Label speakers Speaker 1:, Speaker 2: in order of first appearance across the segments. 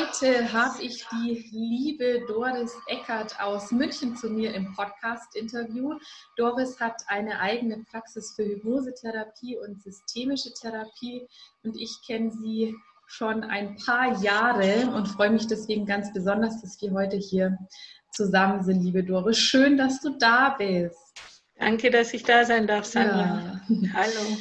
Speaker 1: Heute habe ich die liebe Doris Eckert aus München zu mir im Podcast-Interview. Doris hat eine eigene Praxis für Hypnosetherapie und systemische Therapie und ich kenne sie schon ein paar Jahre und freue mich deswegen ganz besonders, dass wir heute hier zusammen sind, liebe Doris. Schön, dass du da bist.
Speaker 2: Danke, dass ich da sein darf, Sandra. Ja. Hallo.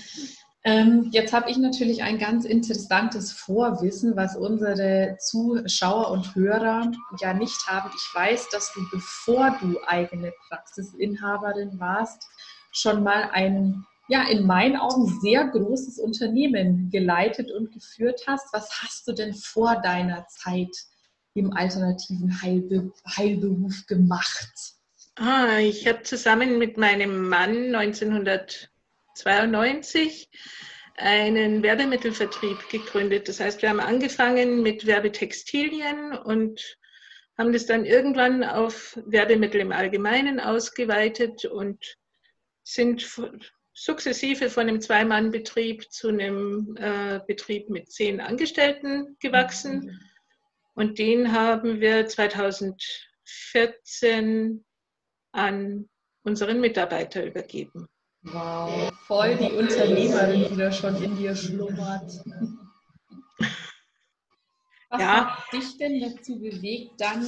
Speaker 1: Ähm, jetzt habe ich natürlich ein ganz interessantes Vorwissen, was unsere Zuschauer und Hörer ja nicht haben. Ich weiß, dass du, bevor du eigene Praxisinhaberin warst, schon mal ein, ja, in meinen Augen sehr großes Unternehmen geleitet und geführt hast. Was hast du denn vor deiner Zeit im alternativen Heilbe Heilberuf gemacht?
Speaker 2: Ah, ich habe zusammen mit meinem Mann 1900 1992 einen Werbemittelvertrieb gegründet. Das heißt, wir haben angefangen mit Werbetextilien und haben das dann irgendwann auf Werbemittel im Allgemeinen ausgeweitet und sind sukzessive von einem Zwei-Mann-Betrieb zu einem äh, Betrieb mit zehn Angestellten gewachsen. Und den haben wir 2014 an unseren Mitarbeiter übergeben.
Speaker 1: Wow, voll die Unternehmerin, die da schon in dir schlummert. Was ja. hat dich denn dazu bewegt, dann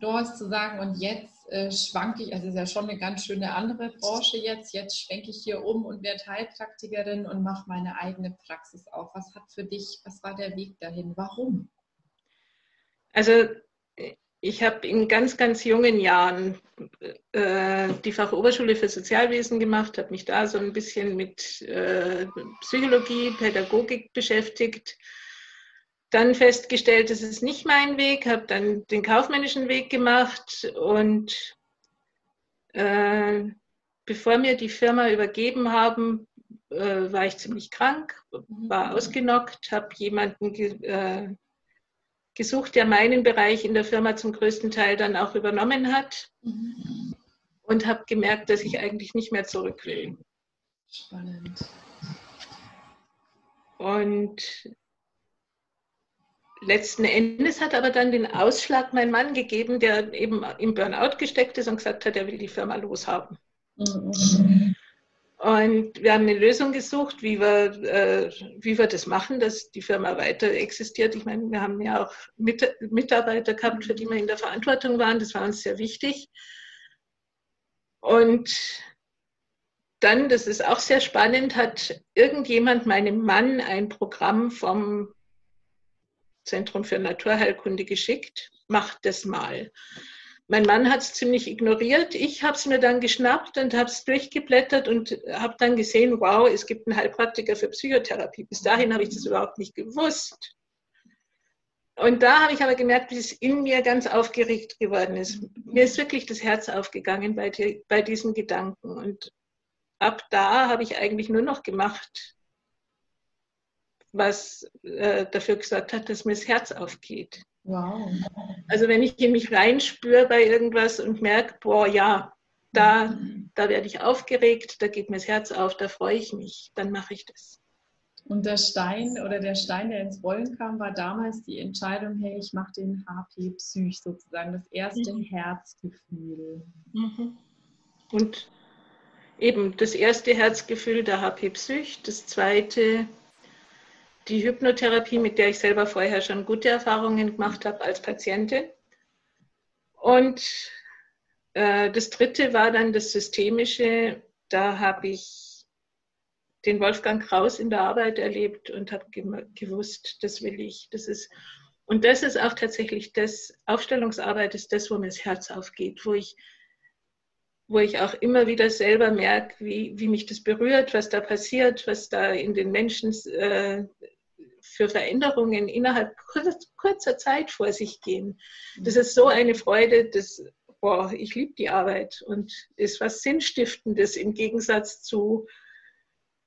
Speaker 1: Doris zu sagen, und jetzt äh, schwanke ich, also ist ja schon eine ganz schöne andere Branche jetzt, jetzt schwenke ich hier um und werde Heilpraktikerin und mache meine eigene Praxis auf. Was hat für dich, was war der Weg dahin? Warum?
Speaker 2: Also ich habe in ganz, ganz jungen Jahren äh, die Fachoberschule für Sozialwesen gemacht, habe mich da so ein bisschen mit äh, Psychologie, Pädagogik beschäftigt. Dann festgestellt, das ist nicht mein Weg, habe dann den kaufmännischen Weg gemacht und äh, bevor mir die Firma übergeben haben, äh, war ich ziemlich krank, war ausgenockt, habe jemanden äh, gesucht, der meinen Bereich in der Firma zum größten Teil dann auch übernommen hat mhm. und habe gemerkt, dass ich eigentlich nicht mehr zurück will. Spannend. Und letzten Endes hat aber dann den Ausschlag mein Mann gegeben, der eben im Burnout gesteckt ist und gesagt hat, er will die Firma loshaben. Mhm. Und wir haben eine Lösung gesucht, wie wir, äh, wie wir das machen, dass die Firma weiter existiert. Ich meine, wir haben ja auch Mit Mitarbeiter gehabt, für die wir in der Verantwortung waren. Das war uns sehr wichtig. Und dann, das ist auch sehr spannend, hat irgendjemand meinem Mann ein Programm vom Zentrum für Naturheilkunde geschickt. Macht das mal. Mein Mann hat es ziemlich ignoriert. Ich habe es mir dann geschnappt und habe es durchgeblättert und habe dann gesehen, wow, es gibt einen Heilpraktiker für Psychotherapie. Bis dahin habe ich das überhaupt nicht gewusst. Und da habe ich aber gemerkt, wie es in mir ganz aufgeregt geworden ist. Mir ist wirklich das Herz aufgegangen bei, die, bei diesen Gedanken. Und ab da habe ich eigentlich nur noch gemacht, was äh, dafür gesagt hat, dass mir das Herz aufgeht. Wow. Also wenn ich in mich reinspüre bei irgendwas und merke, boah, ja, da, da werde ich aufgeregt, da geht mir das Herz auf, da freue ich mich, dann mache ich das.
Speaker 1: Und der Stein oder der Stein, der ins Rollen kam, war damals die Entscheidung, hey, ich mache den HP Psych sozusagen, das erste mhm. Herzgefühl.
Speaker 2: Mhm. Und eben das erste Herzgefühl der HP Psych, das zweite die Hypnotherapie, mit der ich selber vorher schon gute Erfahrungen gemacht habe als Patientin. Und äh, das dritte war dann das Systemische. Da habe ich den Wolfgang Kraus in der Arbeit erlebt und habe gewusst, das will ich. Das ist Und das ist auch tatsächlich das, Aufstellungsarbeit ist das, wo mir das Herz aufgeht, wo ich, wo ich auch immer wieder selber merke, wie, wie mich das berührt, was da passiert, was da in den Menschen äh, für Veränderungen innerhalb kurzer Zeit vor sich gehen. Das ist so eine Freude, das, boah, ich liebe die Arbeit und ist was Sinnstiftendes im Gegensatz zu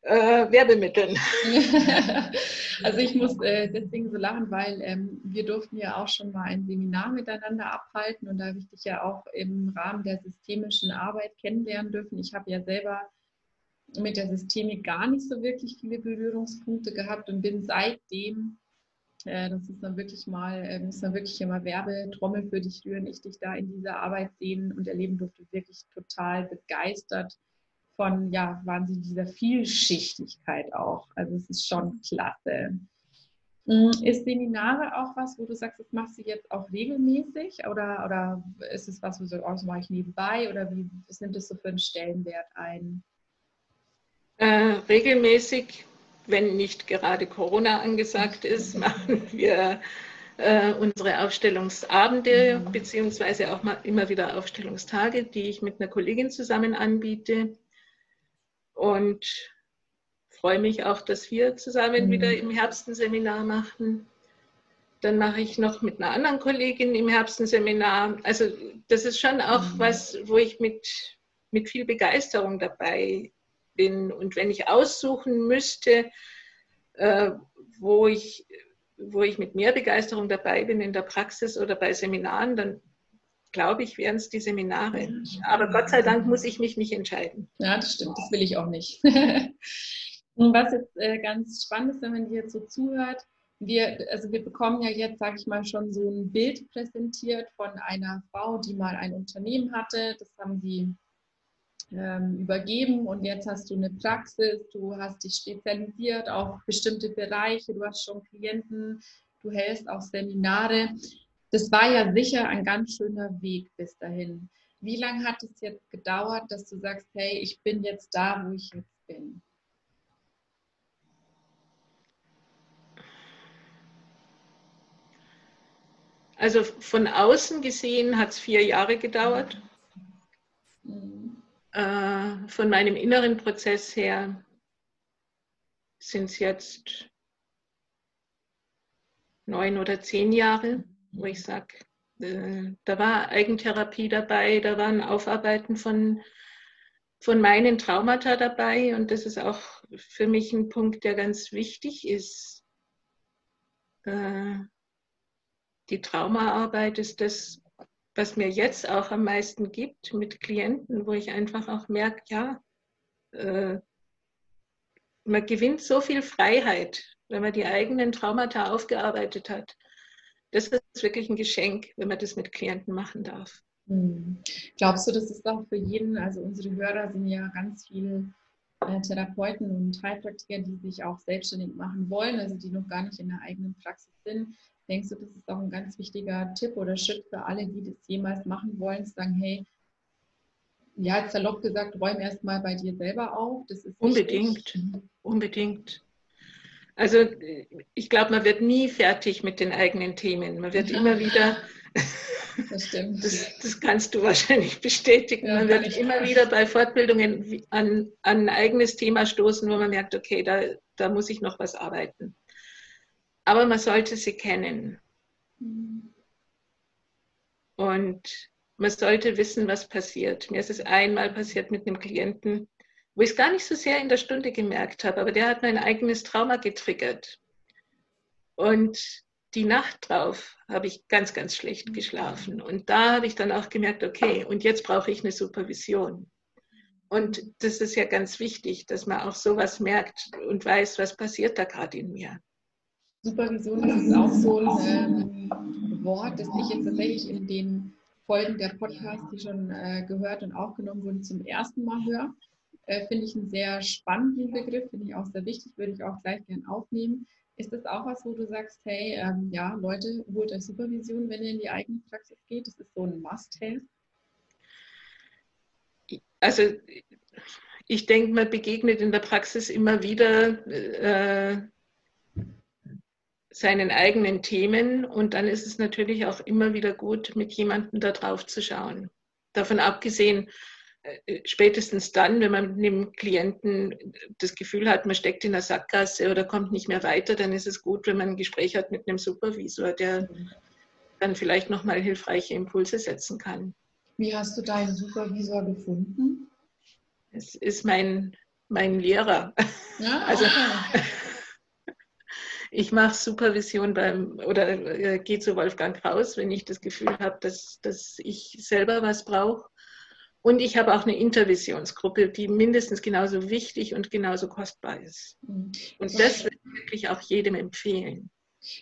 Speaker 2: äh, Werbemitteln.
Speaker 1: also ich muss äh, deswegen so lachen, weil ähm, wir durften ja auch schon mal ein Seminar miteinander abhalten und da habe ich dich ja auch im Rahmen der systemischen Arbeit kennenlernen dürfen. Ich habe ja selber mit der Systemik gar nicht so wirklich viele Berührungspunkte gehabt und bin seitdem, äh, das ist dann wirklich mal, äh, muss dann wirklich immer Werbetrommel für dich rühren, ich dich da in dieser Arbeit sehen und erleben durfte, wirklich total begeistert von, ja, Wahnsinn, dieser Vielschichtigkeit auch. Also es ist schon klasse. Mm, ist Seminare auch was, wo du sagst, das machst du jetzt auch regelmäßig oder, oder ist es was, wo du sagst, oh, das mache ich nebenbei oder wie nimmt es so für einen Stellenwert ein?
Speaker 2: Äh, regelmäßig, wenn nicht gerade Corona angesagt ist, machen wir äh, unsere Aufstellungsabende mhm. beziehungsweise auch mal immer wieder Aufstellungstage, die ich mit einer Kollegin zusammen anbiete. Und freue mich auch, dass wir zusammen mhm. wieder im Herbst ein Seminar machen. Dann mache ich noch mit einer anderen Kollegin im Herbst ein Seminar. Also das ist schon auch mhm. was, wo ich mit, mit viel Begeisterung dabei bin. Und wenn ich aussuchen müsste, äh, wo, ich, wo ich mit mehr Begeisterung dabei bin in der Praxis oder bei Seminaren, dann glaube ich, wären es die Seminare. Aber Gott sei Dank muss ich mich nicht entscheiden.
Speaker 1: Ja, das stimmt, das will ich auch nicht. Und was jetzt äh, ganz spannend ist, wenn man dir jetzt so zuhört, wir, also wir bekommen ja jetzt, sage ich mal, schon so ein Bild präsentiert von einer Frau, die mal ein Unternehmen hatte. Das haben sie ähm, übergeben und jetzt hast du eine Praxis, du hast dich spezialisiert auf bestimmte Bereiche, du hast schon Klienten, du hältst auch Seminare. Das war ja sicher ein ganz schöner Weg bis dahin. Wie lange hat es jetzt gedauert, dass du sagst, hey, ich bin jetzt da, wo ich jetzt bin?
Speaker 2: Also von außen gesehen hat es vier Jahre gedauert. Mhm. Äh, von meinem inneren Prozess her sind es jetzt neun oder zehn Jahre, wo ich sage, äh, da war Eigentherapie dabei, da war ein Aufarbeiten von, von meinen Traumata dabei und das ist auch für mich ein Punkt, der ganz wichtig ist. Äh, die Traumaarbeit ist das, was mir jetzt auch am meisten gibt mit Klienten, wo ich einfach auch merke, ja, äh, man gewinnt so viel Freiheit, wenn man die eigenen Traumata aufgearbeitet hat. Das ist wirklich ein Geschenk, wenn man das mit Klienten machen darf.
Speaker 1: Hm. Glaubst du, das ist auch für jeden, also unsere Hörer sind ja ganz viele äh, Therapeuten und Heilpraktiker, die sich auch selbstständig machen wollen, also die noch gar nicht in der eigenen Praxis sind. Denkst du, das ist auch ein ganz wichtiger Tipp oder Schritt für alle, die das jemals machen wollen, zu sagen, hey, ja, salopp gesagt, räum erstmal bei dir selber auf. Das ist
Speaker 2: unbedingt, wichtig. unbedingt. Also ich glaube, man wird nie fertig mit den eigenen Themen. Man wird ja. immer wieder, das, stimmt. Das, das, kannst du wahrscheinlich bestätigen, ja, man wird immer wieder bei Fortbildungen an, an, ein eigenes Thema stoßen, wo man merkt, okay, da, da muss ich noch was arbeiten. Aber man sollte sie kennen. Und man sollte wissen, was passiert. Mir ist es einmal passiert mit einem Klienten, wo ich es gar nicht so sehr in der Stunde gemerkt habe, aber der hat mein eigenes Trauma getriggert. Und die Nacht drauf habe ich ganz, ganz schlecht geschlafen. Und da habe ich dann auch gemerkt, okay, und jetzt brauche ich eine Supervision. Und das ist ja ganz wichtig, dass man auch sowas merkt und weiß, was passiert da gerade in mir.
Speaker 1: Supervision das ist auch so ein ähm, Wort, das ich jetzt tatsächlich in den Folgen der Podcasts, die schon äh, gehört und aufgenommen wurden, zum ersten Mal höre. Äh, finde ich einen sehr spannenden Begriff, finde ich auch sehr wichtig, würde ich auch gleich gern aufnehmen. Ist das auch was, wo du sagst, hey, ähm, ja, Leute, holt euch Supervision, wenn ihr in die eigene Praxis geht? Das ist so ein Must-Have?
Speaker 2: Also ich denke, man begegnet in der Praxis immer wieder äh, seinen eigenen Themen und dann ist es natürlich auch immer wieder gut, mit jemandem da drauf zu schauen. Davon abgesehen, äh, spätestens dann, wenn man mit dem Klienten das Gefühl hat, man steckt in der Sackgasse oder kommt nicht mehr weiter, dann ist es gut, wenn man ein Gespräch hat mit einem Supervisor, der dann vielleicht nochmal hilfreiche Impulse setzen kann.
Speaker 1: Wie hast du deinen Supervisor gefunden?
Speaker 2: Es ist mein, mein Lehrer. Ja, also, ich mache Supervision beim oder äh, gehe zu Wolfgang Kraus, wenn ich das Gefühl habe, dass, dass ich selber was brauche. Und ich habe auch eine Intervisionsgruppe, die mindestens genauso wichtig und genauso kostbar ist. Mhm. Und das würde ich wirklich auch jedem empfehlen.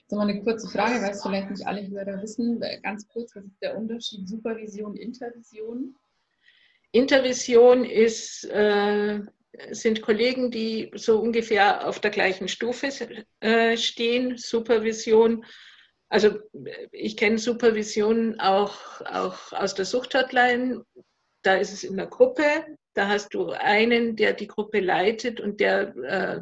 Speaker 1: So mal eine kurze Frage, weil es vielleicht nicht alle Hörer wissen. Ganz kurz, was ist der Unterschied Supervision, Intervision?
Speaker 2: Intervision ist äh, sind Kollegen, die so ungefähr auf der gleichen Stufe äh, stehen. Supervision, also ich kenne Supervision auch, auch aus der Suchthotline. Da ist es in der Gruppe. Da hast du einen, der die Gruppe leitet und der äh,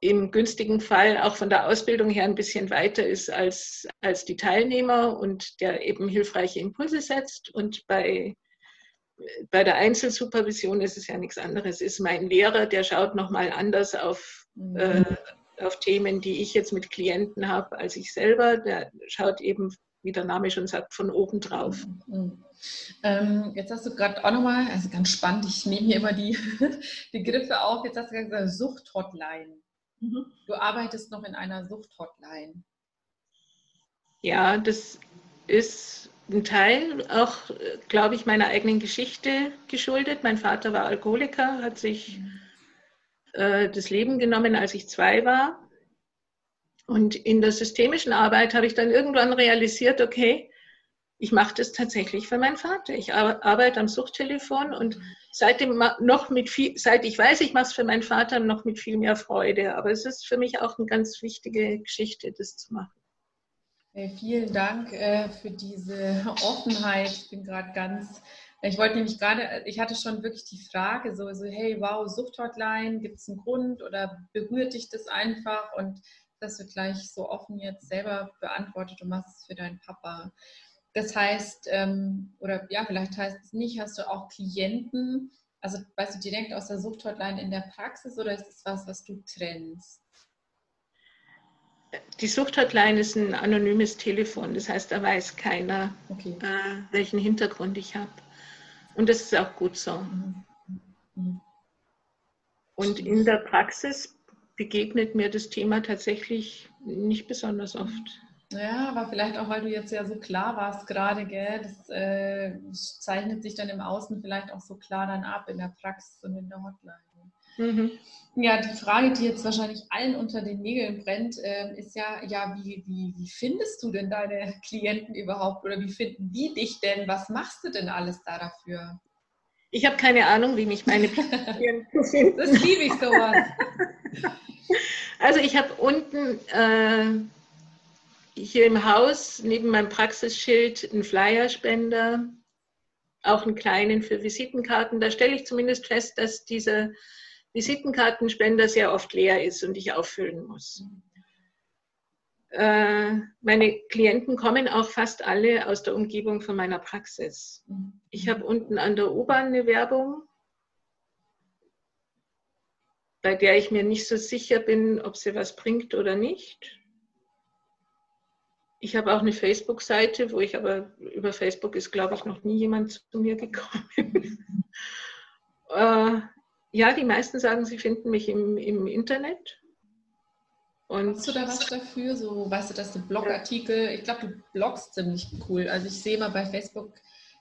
Speaker 2: im günstigen Fall auch von der Ausbildung her ein bisschen weiter ist als, als die Teilnehmer und der eben hilfreiche Impulse setzt. Und bei bei der Einzelsupervision ist es ja nichts anderes. Ist mein Lehrer, der schaut nochmal anders auf, mhm. äh, auf Themen, die ich jetzt mit Klienten habe, als ich selber. Der schaut eben, wie der Name schon sagt, von oben drauf. Mhm.
Speaker 1: Ähm, jetzt hast du gerade auch nochmal, also ganz spannend, ich nehme hier immer die Begriffe auf. Jetzt hast du gesagt, Suchthotline. Mhm. Du arbeitest noch in einer Suchthotline.
Speaker 2: Ja, das ist ein Teil auch, glaube ich, meiner eigenen Geschichte geschuldet. Mein Vater war Alkoholiker, hat sich äh, das Leben genommen, als ich zwei war. Und in der systemischen Arbeit habe ich dann irgendwann realisiert, okay, ich mache das tatsächlich für meinen Vater. Ich arbeite am Suchttelefon und seitdem noch mit viel, seit ich weiß, ich mache es für meinen Vater, noch mit viel mehr Freude. Aber es ist für mich auch eine ganz wichtige Geschichte, das zu machen.
Speaker 1: Vielen Dank äh, für diese Offenheit. Ich bin gerade ganz, ich wollte nämlich gerade, ich hatte schon wirklich die Frage, so, so hey, wow, Suchthotline, gibt es einen Grund oder berührt dich das einfach? Und das wird gleich so offen jetzt selber beantwortet, du machst es für deinen Papa. Das heißt, ähm, oder ja, vielleicht heißt es nicht, hast du auch Klienten, also weißt du direkt aus der Suchthotline in der Praxis oder ist es was, was du trennst?
Speaker 2: Die Suchthotline ist ein anonymes Telefon, das heißt, da weiß keiner, okay. äh, welchen Hintergrund ich habe. Und das ist auch gut so. Mhm. Mhm. Und in der Praxis begegnet mir das Thema tatsächlich nicht besonders oft.
Speaker 1: Ja, aber vielleicht auch, weil du jetzt ja so klar warst gerade, gell? Das äh, zeichnet sich dann im Außen vielleicht auch so klar dann ab in der Praxis und in der Hotline. Mhm. Ja, die Frage, die jetzt wahrscheinlich allen unter den Nägeln brennt, äh, ist ja, ja, wie, wie, wie findest du denn deine Klienten überhaupt oder wie finden die dich denn? Was machst du denn alles da dafür?
Speaker 2: Ich habe keine Ahnung, wie mich meine Klienten finden.
Speaker 1: Das liebe ich sowas.
Speaker 2: Also ich habe unten äh, hier im Haus neben meinem Praxisschild einen Flyerspender, auch einen kleinen für Visitenkarten. Da stelle ich zumindest fest, dass diese Visitenkartenspender sehr oft leer ist und ich auffüllen muss. Äh, meine Klienten kommen auch fast alle aus der Umgebung von meiner Praxis. Ich habe unten an der U-Bahn eine Werbung, bei der ich mir nicht so sicher bin, ob sie was bringt oder nicht. Ich habe auch eine Facebook-Seite, wo ich aber über Facebook ist, glaube ich, noch nie jemand zu mir gekommen. ja, die meisten sagen, sie finden mich im, im Internet.
Speaker 1: Und Hast du da was dafür? So, weißt du, dass du Blogartikel, ich glaube, du blogst ziemlich cool. Also ich sehe mal bei Facebook,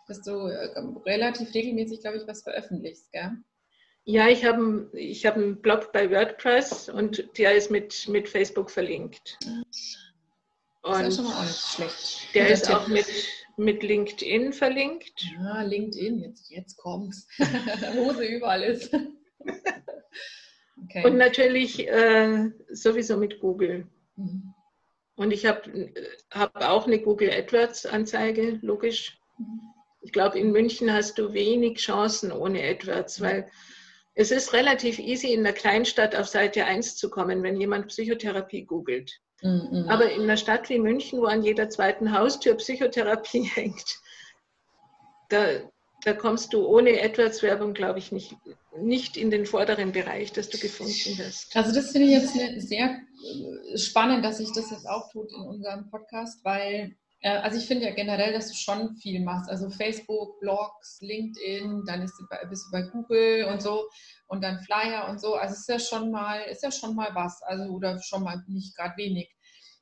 Speaker 1: dass du äh, relativ regelmäßig, glaube ich, was veröffentlichst, gell?
Speaker 2: Ja, ich habe ich hab einen Blog bei WordPress und der ist mit, mit Facebook verlinkt.
Speaker 1: Das ist schon mal auch nicht schlecht.
Speaker 2: Der ist auch mit, mit LinkedIn verlinkt.
Speaker 1: Ja, LinkedIn, jetzt, jetzt kommt's. Wo sie überall ist.
Speaker 2: okay. Und natürlich äh, sowieso mit Google. Mhm. Und ich habe hab auch eine Google AdWords-Anzeige, logisch. Mhm. Ich glaube, in München hast du wenig Chancen ohne AdWords, weil Es ist relativ easy, in der Kleinstadt auf Seite 1 zu kommen, wenn jemand Psychotherapie googelt. Mhm. Aber in einer Stadt wie München, wo an jeder zweiten Haustür Psychotherapie hängt, da, da kommst du ohne AdWords-Werbung, glaube ich, nicht, nicht in den vorderen Bereich, dass du gefunden wirst.
Speaker 1: Also das finde ich jetzt sehr äh, spannend, dass sich das jetzt auch tut in unserem Podcast, weil äh, also ich finde ja generell, dass du schon viel machst. Also Facebook, Blogs, LinkedIn, dann ist du bei, bist du bei Google und so und dann Flyer und so. Also ist ja schon mal, ist ja schon mal was. Also oder schon mal nicht gerade wenig.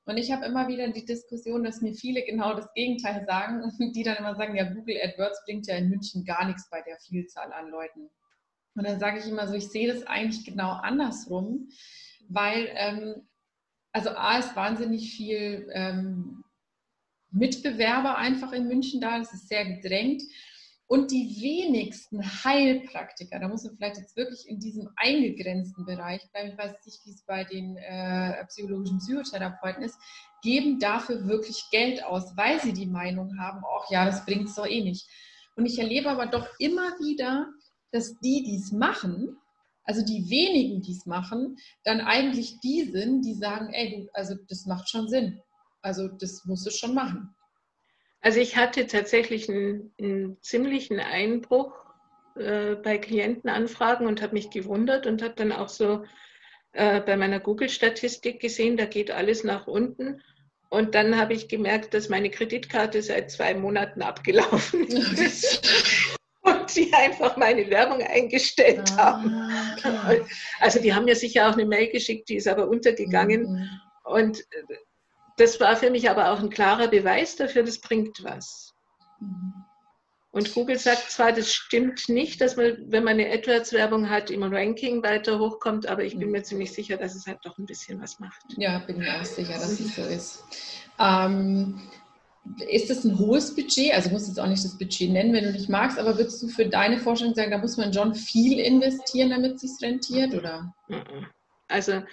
Speaker 1: Und ich habe immer wieder die Diskussion, dass mir viele genau das Gegenteil sagen, die dann immer sagen, ja, Google AdWords bringt ja in München gar nichts bei der Vielzahl an Leuten. Und dann sage ich immer so, ich sehe das eigentlich genau andersrum, weil ähm, also A ist wahnsinnig viel ähm, Mitbewerber einfach in München da, das ist sehr gedrängt. Und die wenigsten Heilpraktiker, da muss man vielleicht jetzt wirklich in diesem eingegrenzten Bereich bleiben, ich weiß nicht, wie es bei den äh, psychologischen Psychotherapeuten ist, geben dafür wirklich Geld aus, weil sie die Meinung haben, ach ja, das bringt es doch eh nicht. Und ich erlebe aber doch immer wieder, dass die, die es machen, also die wenigen, die es machen, dann eigentlich die sind, die sagen, ey, also das macht schon Sinn. Also das musst du schon machen.
Speaker 2: Also ich hatte tatsächlich einen, einen ziemlichen Einbruch äh, bei Klientenanfragen und habe mich gewundert und habe dann auch so äh, bei meiner Google-Statistik gesehen, da geht alles nach unten. Und dann habe ich gemerkt, dass meine Kreditkarte seit zwei Monaten abgelaufen ist. und die einfach meine Werbung eingestellt ah, haben. Okay. Also die haben mir sicher auch eine Mail geschickt, die ist aber untergegangen. Mhm. Und äh, das war für mich aber auch ein klarer Beweis dafür, das bringt was. Mhm. Und Google sagt zwar, das stimmt nicht, dass man, wenn man eine AdWords-Werbung hat, im Ranking weiter hochkommt, aber ich bin mhm. mir ziemlich sicher, dass es halt doch ein bisschen was macht.
Speaker 1: Ja, bin mir auch sicher, dass es so ist. Ähm, ist das ein hohes Budget? Also musst jetzt auch nicht das Budget nennen, wenn du nicht magst, aber würdest du für deine Forschung sagen, da muss man schon viel investieren, damit es sich rentiert? Oder?
Speaker 2: Mhm. Also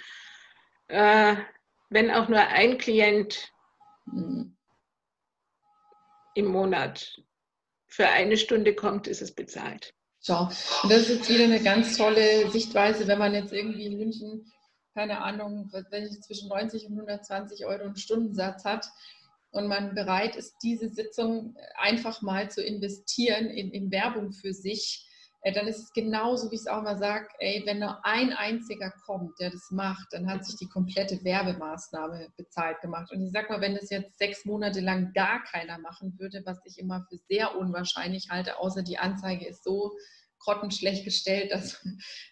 Speaker 2: äh, wenn auch nur ein Klient mhm. im Monat für eine Stunde kommt, ist es bezahlt.
Speaker 1: Schau, und das ist jetzt wieder eine ganz tolle Sichtweise, wenn man jetzt irgendwie in München, keine Ahnung, wenn ich zwischen 90 und 120 Euro einen Stundensatz hat und man bereit ist, diese Sitzung einfach mal zu investieren in, in Werbung für sich, äh, dann ist es genauso, wie ich es auch mal sage, ey, wenn nur ein einziger kommt, der das macht, dann hat sich die komplette Werbemaßnahme bezahlt gemacht. Und ich sag mal, wenn das jetzt sechs Monate lang gar keiner machen würde, was ich immer für sehr unwahrscheinlich halte, außer die Anzeige ist so grottenschlecht gestellt, dass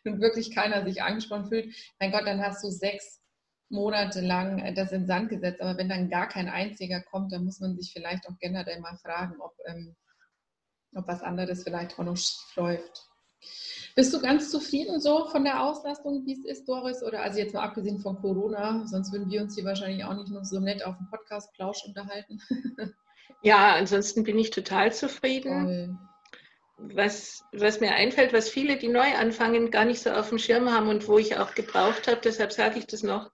Speaker 1: nun wirklich keiner sich angesprochen fühlt, mein Gott, dann hast du sechs Monate lang äh, das in Sand gesetzt. Aber wenn dann gar kein einziger kommt, dann muss man sich vielleicht auch generell mal fragen, ob ähm, ob was anderes vielleicht auch noch schief läuft. Bist du ganz zufrieden so von der Auslastung, wie es ist, Doris? Oder also jetzt mal abgesehen von Corona, sonst würden wir uns hier wahrscheinlich auch nicht noch so nett auf dem Podcast Plausch unterhalten.
Speaker 2: ja, ansonsten bin ich total zufrieden. Was, was mir einfällt, was viele, die neu anfangen, gar nicht so auf dem Schirm haben und wo ich auch gebraucht habe, deshalb sage ich das noch.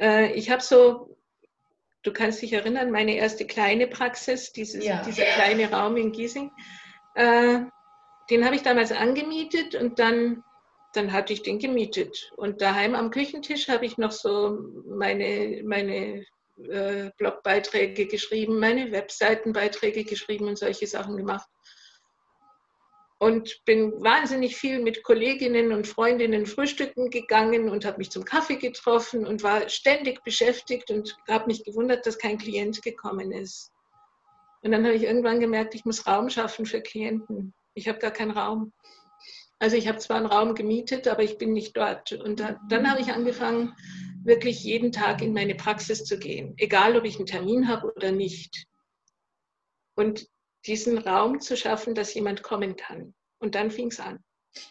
Speaker 2: Äh, ich habe so Du kannst dich erinnern, meine erste kleine Praxis, dieses, ja. dieser kleine Raum in Giesing, äh, den habe ich damals angemietet und dann, dann hatte ich den gemietet. Und daheim am Küchentisch habe ich noch so meine, meine äh, Blogbeiträge geschrieben, meine Webseitenbeiträge geschrieben und solche Sachen gemacht und bin wahnsinnig viel mit Kolleginnen und Freundinnen frühstücken gegangen und habe mich zum Kaffee getroffen und war ständig beschäftigt und habe mich gewundert, dass kein Klient gekommen ist. Und dann habe ich irgendwann gemerkt, ich muss Raum schaffen für Klienten. Ich habe gar keinen Raum. Also ich habe zwar einen Raum gemietet, aber ich bin nicht dort. Und da, dann habe ich angefangen, wirklich jeden Tag in meine Praxis zu gehen, egal ob ich einen Termin habe oder nicht. Und diesen Raum zu schaffen, dass jemand kommen kann. Und dann fing es an.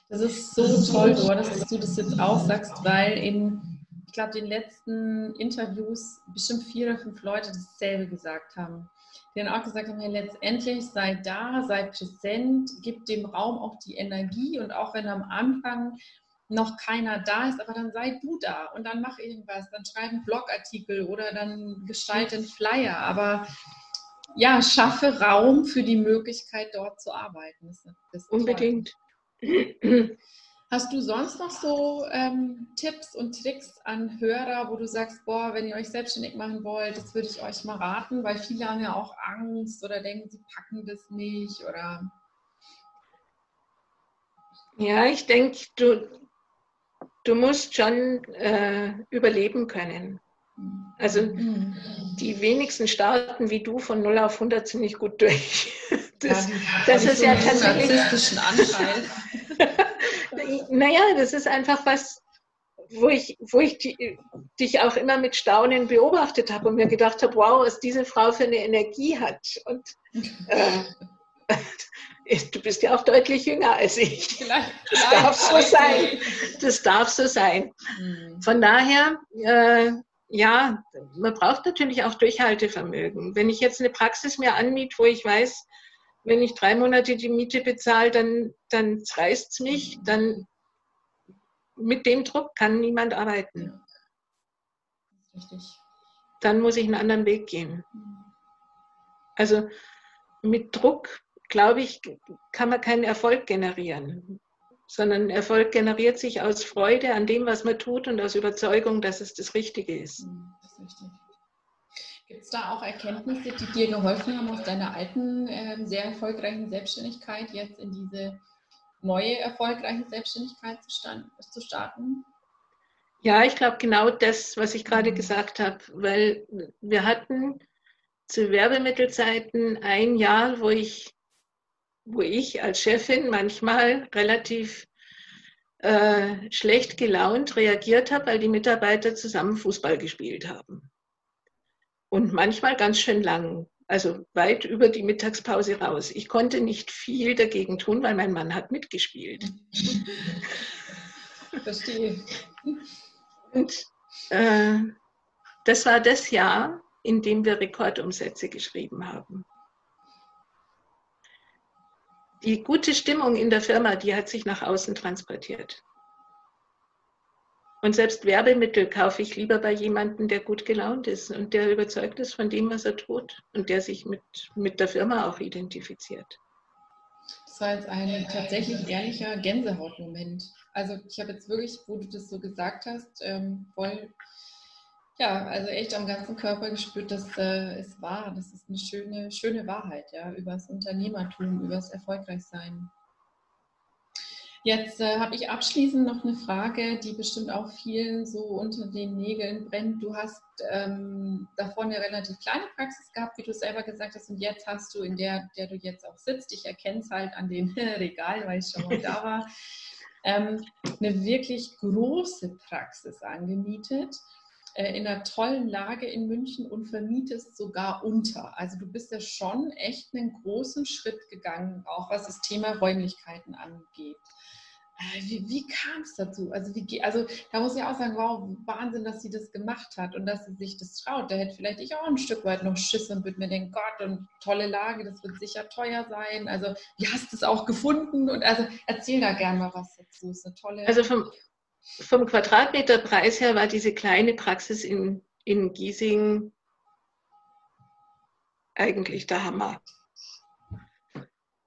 Speaker 1: Das ist so toll, Doris, dass du das jetzt auch sagst, weil in, ich glaube, den letzten Interviews bestimmt vier oder fünf Leute dasselbe gesagt haben. Die dann auch gesagt haben, ja, letztendlich sei da, sei präsent, gib dem Raum auch die Energie und auch wenn am Anfang noch keiner da ist, aber dann sei du da und dann mach irgendwas, dann schreib einen Blogartikel oder dann gestalte einen Flyer, aber ja, schaffe Raum für die Möglichkeit, dort zu arbeiten. Das,
Speaker 2: das Unbedingt.
Speaker 1: Toll. Hast du sonst noch so ähm, Tipps und Tricks an Hörer, wo du sagst, boah, wenn ihr euch selbstständig machen wollt, das würde ich euch mal raten, weil viele haben ja auch Angst oder denken, sie packen das nicht oder.
Speaker 2: Ja, ich denke, du, du musst schon äh, überleben können. Also mhm. die wenigsten starten wie du von 0 auf 100 ziemlich gut durch. Das, ja, das ist ja tatsächlich. Anteil. naja, das ist einfach was, wo ich, wo ich die, dich auch immer mit Staunen beobachtet habe und mir gedacht habe, wow, was diese Frau für eine Energie hat. Und äh, du bist ja auch deutlich jünger als ich. Das darf so sein. Das darf so sein. Mhm. Von daher, äh, ja, man braucht natürlich auch Durchhaltevermögen. Wenn ich jetzt eine Praxis mir anmiete, wo ich weiß, wenn ich drei Monate die Miete bezahle, dann, dann reißt es mich, dann mit dem Druck kann niemand arbeiten. Richtig. Dann muss ich einen anderen Weg gehen. Also mit Druck, glaube ich, kann man keinen Erfolg generieren, sondern Erfolg generiert sich aus Freude an dem, was man tut und aus Überzeugung, dass es das Richtige ist. Das ist richtig.
Speaker 1: Gibt es da auch Erkenntnisse, die dir geholfen haben, aus deiner alten, äh, sehr erfolgreichen Selbstständigkeit jetzt in diese neue erfolgreiche Selbstständigkeit zu, starten?
Speaker 2: Ja, ich glaube genau das, was ich gerade mhm. gesagt habe, weil wir hatten zu Werbemittelzeiten ein Jahr, wo ich, wo ich als Chefin manchmal relativ äh, schlecht gelaunt reagiert habe, weil die Mitarbeiter zusammen Fußball gespielt haben und manchmal ganz schön lang, also weit über die Mittagspause raus. Ich konnte nicht viel dagegen tun, weil mein Mann hat mitgespielt. Verstehe. Und äh, das war das Jahr, in dem wir Rekordumsätze geschrieben haben. Die gute Stimmung in der Firma, die hat sich nach außen transportiert. Und selbst Werbemittel kaufe ich lieber bei jemandem, der gut gelaunt ist und der überzeugt ist von dem, was er tut und der sich mit, mit der Firma auch identifiziert.
Speaker 1: Das war jetzt ein tatsächlich ehrlicher Gänsehautmoment. Also ich habe jetzt wirklich, wo du das so gesagt hast, ähm, voll, ja, also echt am ganzen Körper gespürt, dass äh, es war. Das ist eine schöne, schöne Wahrheit, ja, über das Unternehmertum, über das Erfolgreichsein. Jetzt äh, habe ich abschließend noch eine Frage, die bestimmt auch vielen so unter den Nägeln brennt. Du hast ähm, davor eine relativ kleine Praxis gehabt, wie du selber gesagt hast, und jetzt hast du in der, der du jetzt auch sitzt, ich erkenne es halt an dem Regal, weil ich schon mal da war, ähm, eine wirklich große Praxis angemietet in einer tollen Lage in München und vermietest sogar unter. Also du bist ja schon echt einen großen Schritt gegangen, auch was das Thema Räumlichkeiten angeht. Äh, wie, wie kam es dazu? Also, wie, also da muss ich auch sagen, wow, Wahnsinn, dass sie das gemacht hat und dass sie sich das traut. Da hätte vielleicht ich auch ein Stück weit noch Schiss und würde mir denken, Gott, und tolle Lage, das wird sicher teuer sein. Also wie hast du es auch gefunden? Und also erzähl da gerne mal was dazu.
Speaker 2: ist eine tolle. Also vom, vom Quadratmeterpreis her war diese kleine Praxis in, in Giesing eigentlich der Hammer.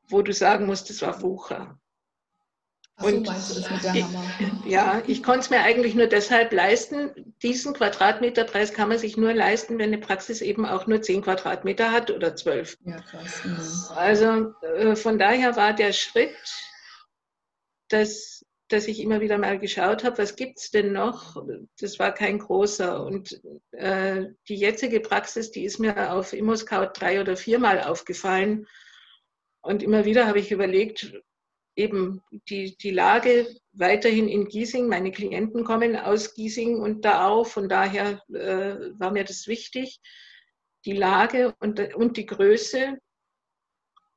Speaker 2: Wo du sagen musst, das war Wucher. So, meinst du das mit der Hammer? Ja, ich konnte es mir eigentlich nur deshalb leisten. Diesen Quadratmeterpreis kann man sich nur leisten, wenn eine Praxis eben auch nur 10 Quadratmeter hat oder 12. Ja, krass. Mhm. Also äh, von daher war der Schritt, dass, dass ich immer wieder mal geschaut habe, was gibt es denn noch? Das war kein großer. Und äh, die jetzige Praxis, die ist mir auf ImmoScout drei oder viermal aufgefallen. Und immer wieder habe ich überlegt, eben die, die Lage weiterhin in Giesing. Meine Klienten kommen aus Giesing und da auch. Von daher äh, war mir das wichtig. Die Lage und, und die Größe.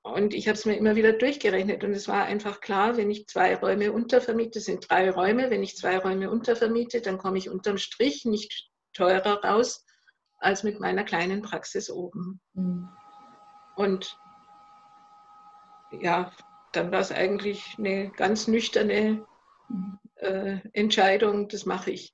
Speaker 2: Und ich habe es mir immer wieder durchgerechnet. Und es war einfach klar, wenn ich zwei Räume untervermiete, das sind drei Räume, wenn ich zwei Räume untervermiete, dann komme ich unterm Strich nicht teurer raus als mit meiner kleinen Praxis oben. Mhm. Und ja, dann war es eigentlich eine ganz nüchterne äh, Entscheidung, das mache ich.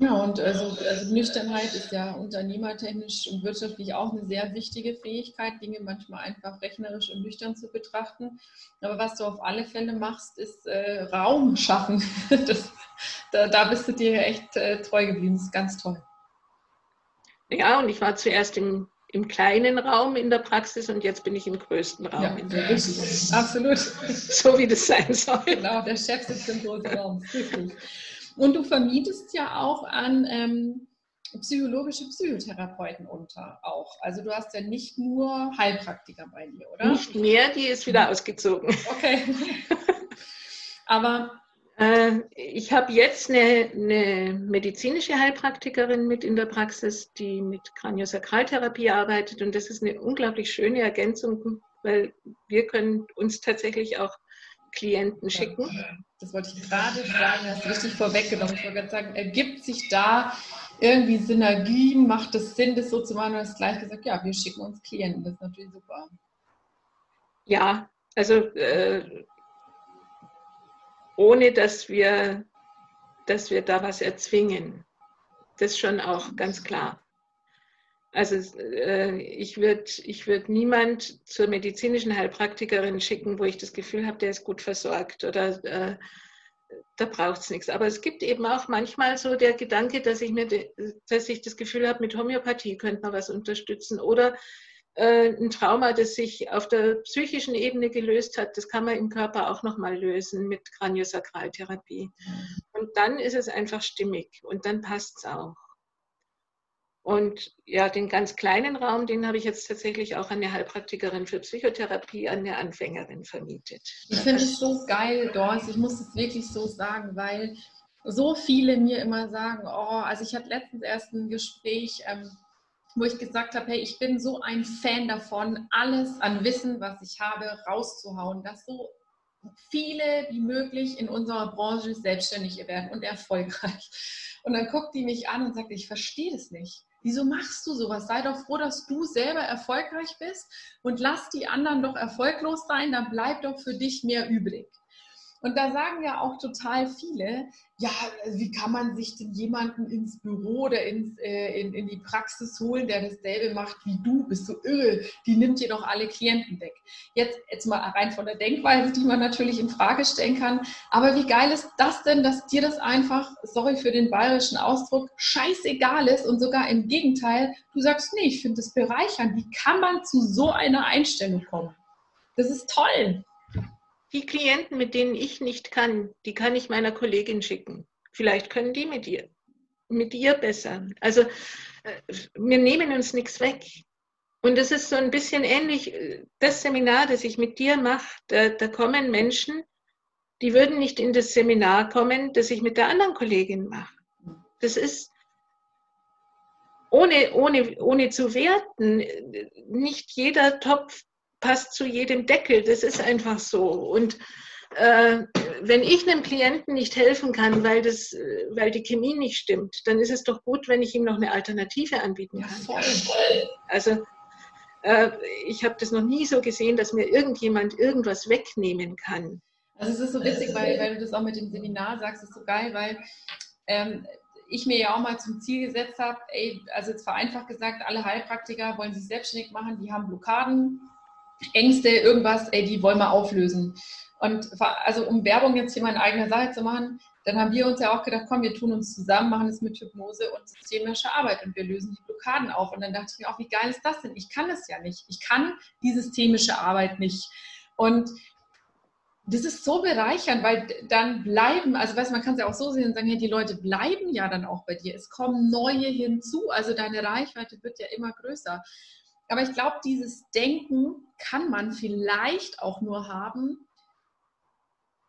Speaker 1: Ja, und also, also Nüchternheit ist ja unternehmertechnisch und wirtschaftlich auch eine sehr wichtige Fähigkeit, Dinge manchmal einfach rechnerisch und nüchtern zu betrachten. Aber was du auf alle Fälle machst, ist äh, Raum schaffen. Das, da, da, bist du dir echt äh, treu geblieben. Das ist ganz toll.
Speaker 2: Ja, und ich war zuerst im, im kleinen Raum in der Praxis und jetzt bin ich im größten Raum ja, in der Praxis.
Speaker 1: Absolut.
Speaker 2: So wie das sein soll.
Speaker 1: Genau, der Chef sitzt im großen Raum. Richtig. Und du vermietest ja auch an ähm, psychologische Psychotherapeuten unter auch. Also du hast ja nicht nur Heilpraktiker bei dir, oder?
Speaker 2: Nicht mehr, die ist wieder ausgezogen.
Speaker 1: Okay. Aber
Speaker 2: äh, ich habe jetzt eine, eine, medizinische Heilpraktikerin mit in der Praxis, die mit Kraniosakraltherapie arbeitet und das ist eine unglaublich schöne Ergänzung, weil wir können uns tatsächlich auch Klienten schicken.
Speaker 1: Das wollte ich gerade sagen, hast du richtig vorweggenommen. Ich wollte gerade sagen, ergibt sich da irgendwie Synergien, macht es Sinn, das so zu machen? Du hast gleich gesagt, ja, wir schicken uns Klienten, das ist natürlich super.
Speaker 2: Ja, also äh, ohne dass wir, dass wir da was erzwingen. Das ist schon auch ganz klar. Also äh, ich würde ich würd niemand zur medizinischen Heilpraktikerin schicken, wo ich das Gefühl habe, der ist gut versorgt oder äh, da braucht es nichts. Aber es gibt eben auch manchmal so der Gedanke, dass ich mir, dass ich das Gefühl habe, mit Homöopathie könnte man was unterstützen oder äh, ein Trauma, das sich auf der psychischen Ebene gelöst hat, das kann man im Körper auch nochmal lösen mit Kraniosakraltherapie. Mhm. Und dann ist es einfach stimmig und dann passt es auch. Und ja, den ganz kleinen Raum, den habe ich jetzt tatsächlich auch an eine Heilpraktikerin für Psychotherapie, an eine Anfängerin vermietet.
Speaker 1: Ich finde es so geil, Doris, ich muss es wirklich so sagen, weil so viele mir immer sagen, oh, also ich hatte letztens erst ein Gespräch, ähm, wo ich gesagt habe, hey, ich bin so ein Fan davon, alles an Wissen, was ich habe, rauszuhauen, dass so viele wie möglich in unserer Branche selbstständig werden und erfolgreich. Und dann guckt die mich an und sagt, ich verstehe das nicht. Wieso machst du sowas? Sei doch froh, dass du selber erfolgreich bist und lass die anderen doch erfolglos sein, dann bleibt doch für dich mehr übrig. Und da sagen ja auch total viele, ja, wie kann man sich denn jemanden ins Büro oder ins, äh, in, in die Praxis holen, der dasselbe macht wie du? Bist du irre? Die nimmt dir doch alle Klienten weg. Jetzt, jetzt mal rein von der Denkweise, die man natürlich in Frage stellen kann. Aber wie geil ist das denn, dass dir das einfach, sorry für den bayerischen Ausdruck, scheißegal ist und sogar im Gegenteil, du sagst, nee, ich finde das bereichernd. Wie kann man zu so einer Einstellung kommen? Das ist toll.
Speaker 2: Die Klienten, mit denen ich nicht kann, die kann ich meiner Kollegin schicken. Vielleicht können die mit ihr, mit ihr besser. Also äh, wir nehmen uns nichts weg. Und das ist so ein bisschen ähnlich, äh, das Seminar, das ich mit dir mache, da, da kommen Menschen, die würden nicht in das Seminar kommen, das ich mit der anderen Kollegin mache. Das ist, ohne, ohne, ohne zu werten, nicht jeder Topf passt zu jedem Deckel. Das ist einfach so. Und äh, wenn ich einem Klienten nicht helfen kann, weil, das, weil die Chemie nicht stimmt, dann ist es doch gut, wenn ich ihm noch eine Alternative anbieten kann. Also äh, ich habe das noch nie so gesehen, dass mir irgendjemand irgendwas wegnehmen kann.
Speaker 1: Also es ist so witzig, weil, weil du das auch mit dem Seminar sagst, ist so geil, weil ähm, ich mir ja auch mal zum Ziel gesetzt habe, also jetzt vereinfacht gesagt, alle Heilpraktiker wollen sich selbstständig machen, die haben Blockaden, Ängste, irgendwas, ey, die wollen wir auflösen. Und also um Werbung jetzt hier mal in eigener Sache zu machen, dann haben wir uns ja auch gedacht, komm, wir tun uns zusammen, machen es mit Hypnose und systemischer Arbeit und wir lösen die Blockaden auf. Und dann dachte ich mir auch, wie geil ist das denn? Ich kann das ja nicht. Ich kann die systemische Arbeit nicht. Und das ist so bereichernd, weil dann bleiben, also weißt, man kann es ja auch so sehen und sagen, hey, die Leute bleiben ja dann auch bei dir. Es kommen neue hinzu, also deine Reichweite wird ja immer größer. Aber ich glaube, dieses Denken kann man vielleicht auch nur haben.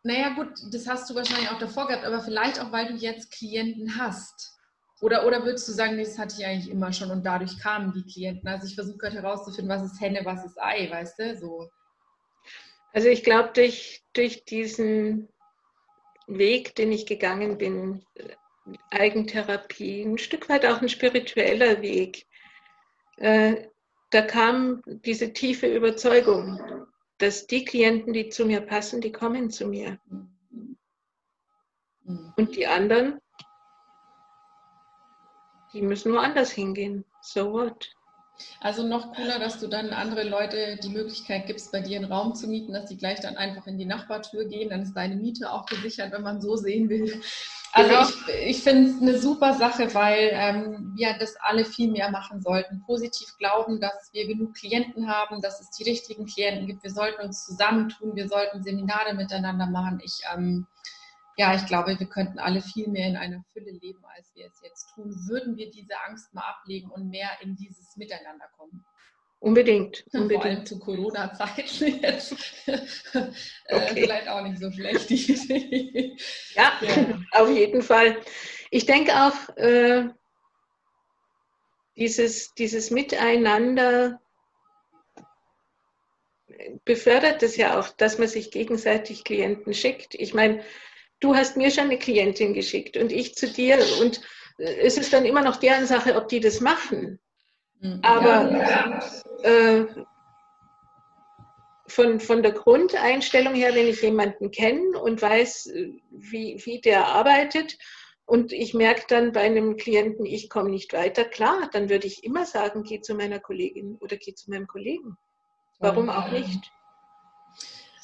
Speaker 1: Naja, gut, das hast du wahrscheinlich auch davor gehabt, aber vielleicht auch, weil du jetzt Klienten hast. Oder, oder würdest du sagen, das hatte ich eigentlich immer schon und dadurch kamen die Klienten? Also ich versuche gerade herauszufinden, was ist Henne, was ist Ei, weißt du? So.
Speaker 2: Also ich glaube, durch, durch diesen Weg, den ich gegangen bin, Eigentherapie, ein Stück weit auch ein spiritueller Weg, äh, da kam diese tiefe Überzeugung, dass die Klienten, die zu mir passen, die kommen zu mir. Und die anderen, die müssen woanders hingehen. So what?
Speaker 1: Also noch cooler, dass du dann andere Leute die Möglichkeit gibst, bei dir einen Raum zu mieten, dass die gleich dann einfach in die Nachbartür gehen. Dann ist deine Miete auch gesichert, wenn man so sehen will. Also genau. ich, ich finde es eine super Sache, weil ähm, wir das alle viel mehr machen sollten. Positiv glauben, dass wir genug Klienten haben, dass es die richtigen Klienten gibt. Wir sollten uns zusammentun, wir sollten Seminare miteinander machen. Ich ähm, ja, ich glaube, wir könnten alle viel mehr in einer Fülle leben, als wir es jetzt tun. Würden wir diese Angst mal ablegen und mehr in dieses Miteinander kommen?
Speaker 2: Unbedingt.
Speaker 1: unbedingt. Vor allem zu Corona-Zeiten jetzt. Äh, okay. vielleicht auch nicht so schlecht.
Speaker 2: ja, ja, auf jeden Fall. Ich denke auch, äh, dieses, dieses Miteinander befördert es ja auch, dass man sich gegenseitig Klienten schickt. Ich meine, du hast mir schon eine Klientin geschickt und ich zu dir und es ist dann immer noch deren Sache, ob die das machen. Mhm. Aber äh, von, von der Grundeinstellung her, wenn ich jemanden kenne und weiß, wie, wie der arbeitet, und ich merke dann bei einem Klienten, ich komme nicht weiter, klar, dann würde ich immer sagen, geh zu meiner Kollegin oder geh zu meinem Kollegen. Warum auch nicht?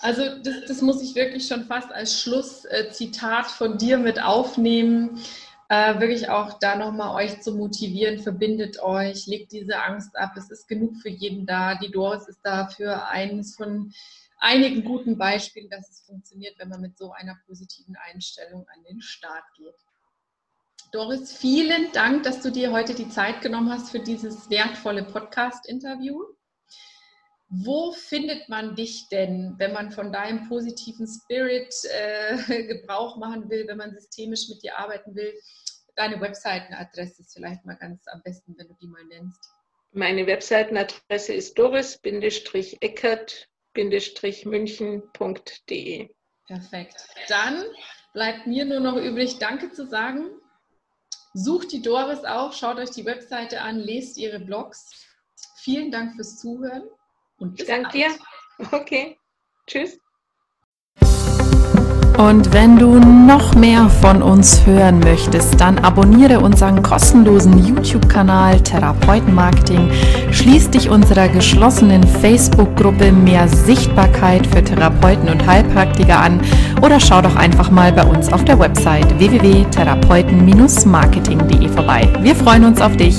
Speaker 1: Also das, das muss ich wirklich schon fast als Schlusszitat von dir mit aufnehmen. Äh, wirklich auch da nochmal euch zu motivieren, verbindet euch, legt diese Angst ab. Es ist genug für jeden da. Die Doris ist da für eines von einigen guten Beispielen, dass es funktioniert, wenn man mit so einer positiven Einstellung an den Start geht. Doris, vielen Dank, dass du dir heute die Zeit genommen hast für dieses wertvolle Podcast-Interview. Wo findet man dich denn, wenn man von deinem positiven Spirit äh, Gebrauch machen will, wenn man systemisch mit dir arbeiten will? Deine Webseitenadresse ist vielleicht mal ganz am besten, wenn du die mal nennst.
Speaker 2: Meine Webseitenadresse ist doris-eckert-münchen.de.
Speaker 1: Perfekt. Dann bleibt mir nur noch übrig, Danke zu sagen. Sucht die Doris auch, schaut euch die Webseite an, lest ihre Blogs. Vielen Dank fürs Zuhören
Speaker 2: und bis Danke dir. Okay. Tschüss.
Speaker 1: Und wenn du noch mehr von uns hören möchtest, dann abonniere unseren kostenlosen YouTube-Kanal Therapeutenmarketing, schließ dich unserer geschlossenen Facebook-Gruppe Mehr Sichtbarkeit für Therapeuten und Heilpraktiker an oder schau doch einfach mal bei uns auf der Website www.therapeuten-marketing.de vorbei. Wir freuen uns auf dich.